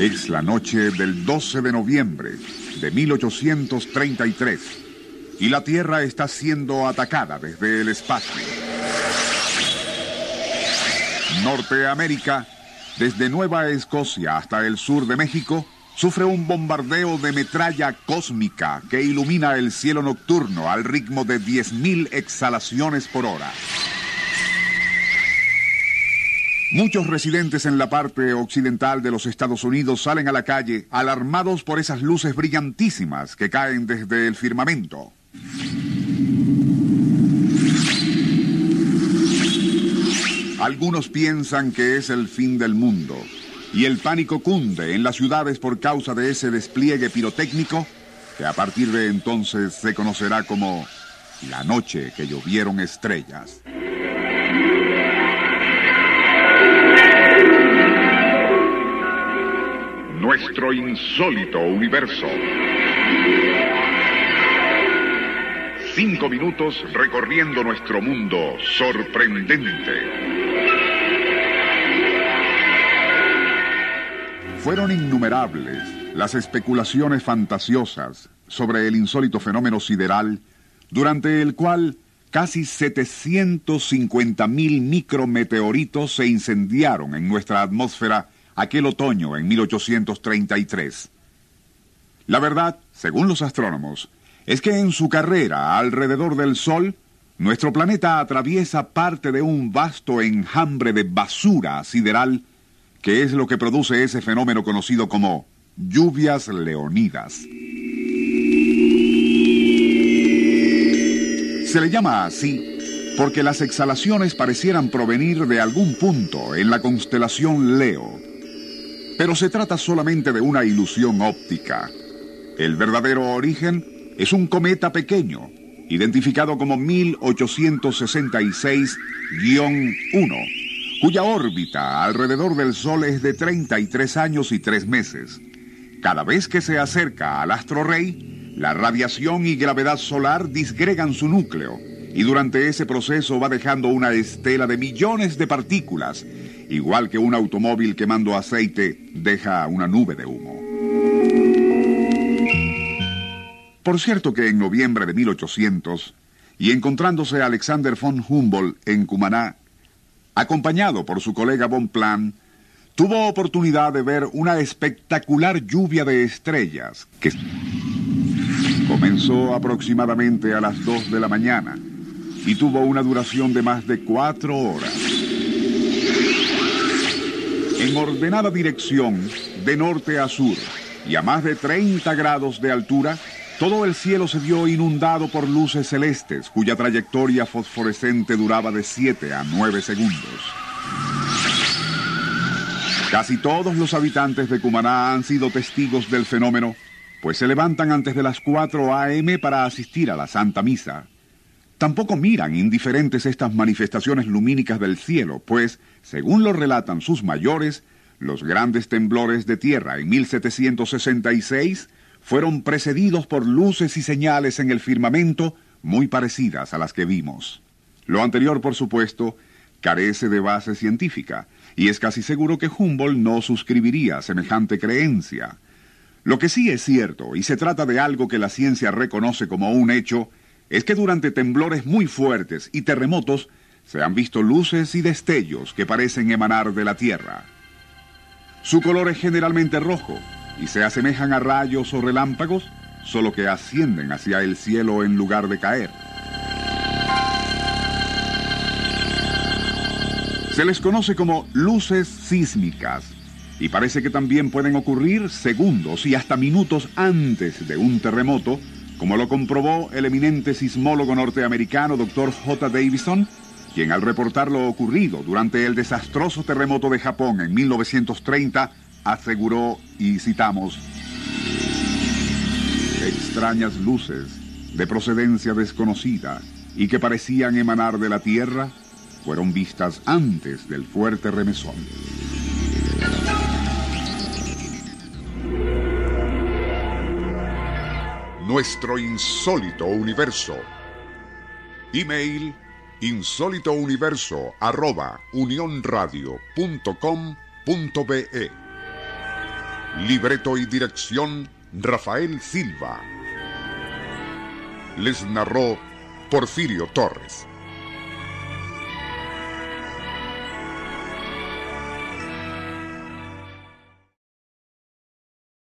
Es la noche del 12 de noviembre de 1833 y la Tierra está siendo atacada desde el espacio. Norteamérica, desde Nueva Escocia hasta el sur de México, sufre un bombardeo de metralla cósmica que ilumina el cielo nocturno al ritmo de 10.000 exhalaciones por hora. Muchos residentes en la parte occidental de los Estados Unidos salen a la calle alarmados por esas luces brillantísimas que caen desde el firmamento. Algunos piensan que es el fin del mundo y el pánico cunde en las ciudades por causa de ese despliegue pirotécnico que a partir de entonces se conocerá como la noche que llovieron estrellas. Nuestro insólito universo. Cinco minutos recorriendo nuestro mundo sorprendente. Fueron innumerables las especulaciones fantasiosas sobre el insólito fenómeno sideral, durante el cual casi 750 mil micrometeoritos se incendiaron en nuestra atmósfera aquel otoño en 1833. La verdad, según los astrónomos, es que en su carrera alrededor del Sol, nuestro planeta atraviesa parte de un vasto enjambre de basura sideral, que es lo que produce ese fenómeno conocido como lluvias leonidas. Se le llama así porque las exhalaciones parecieran provenir de algún punto en la constelación Leo, pero se trata solamente de una ilusión óptica. El verdadero origen es un cometa pequeño, identificado como 1866-1, cuya órbita alrededor del Sol es de 33 años y 3 meses. Cada vez que se acerca al astro rey, la radiación y gravedad solar disgregan su núcleo, y durante ese proceso va dejando una estela de millones de partículas igual que un automóvil quemando aceite deja una nube de humo. Por cierto que en noviembre de 1800, y encontrándose Alexander von Humboldt en Cumaná, acompañado por su colega von Plan, tuvo oportunidad de ver una espectacular lluvia de estrellas que comenzó aproximadamente a las 2 de la mañana y tuvo una duración de más de cuatro horas en ordenada dirección de norte a sur y a más de 30 grados de altura, todo el cielo se vio inundado por luces celestes cuya trayectoria fosforescente duraba de 7 a 9 segundos. Casi todos los habitantes de Cumaná han sido testigos del fenómeno, pues se levantan antes de las 4 a.m. para asistir a la Santa Misa. Tampoco miran indiferentes estas manifestaciones lumínicas del cielo, pues, según lo relatan sus mayores, los grandes temblores de tierra en 1766 fueron precedidos por luces y señales en el firmamento muy parecidas a las que vimos. Lo anterior, por supuesto, carece de base científica, y es casi seguro que Humboldt no suscribiría semejante creencia. Lo que sí es cierto, y se trata de algo que la ciencia reconoce como un hecho, es que durante temblores muy fuertes y terremotos se han visto luces y destellos que parecen emanar de la Tierra. Su color es generalmente rojo y se asemejan a rayos o relámpagos, solo que ascienden hacia el cielo en lugar de caer. Se les conoce como luces sísmicas y parece que también pueden ocurrir segundos y hasta minutos antes de un terremoto como lo comprobó el eminente sismólogo norteamericano Dr. J. Davison, quien al reportar lo ocurrido durante el desastroso terremoto de Japón en 1930 aseguró, y citamos, extrañas luces de procedencia desconocida y que parecían emanar de la tierra fueron vistas antes del fuerte remesón. Nuestro insólito universo. Email insólitouniverso arroba unionradio.com.be Libreto y dirección Rafael Silva. Les narró Porfirio Torres.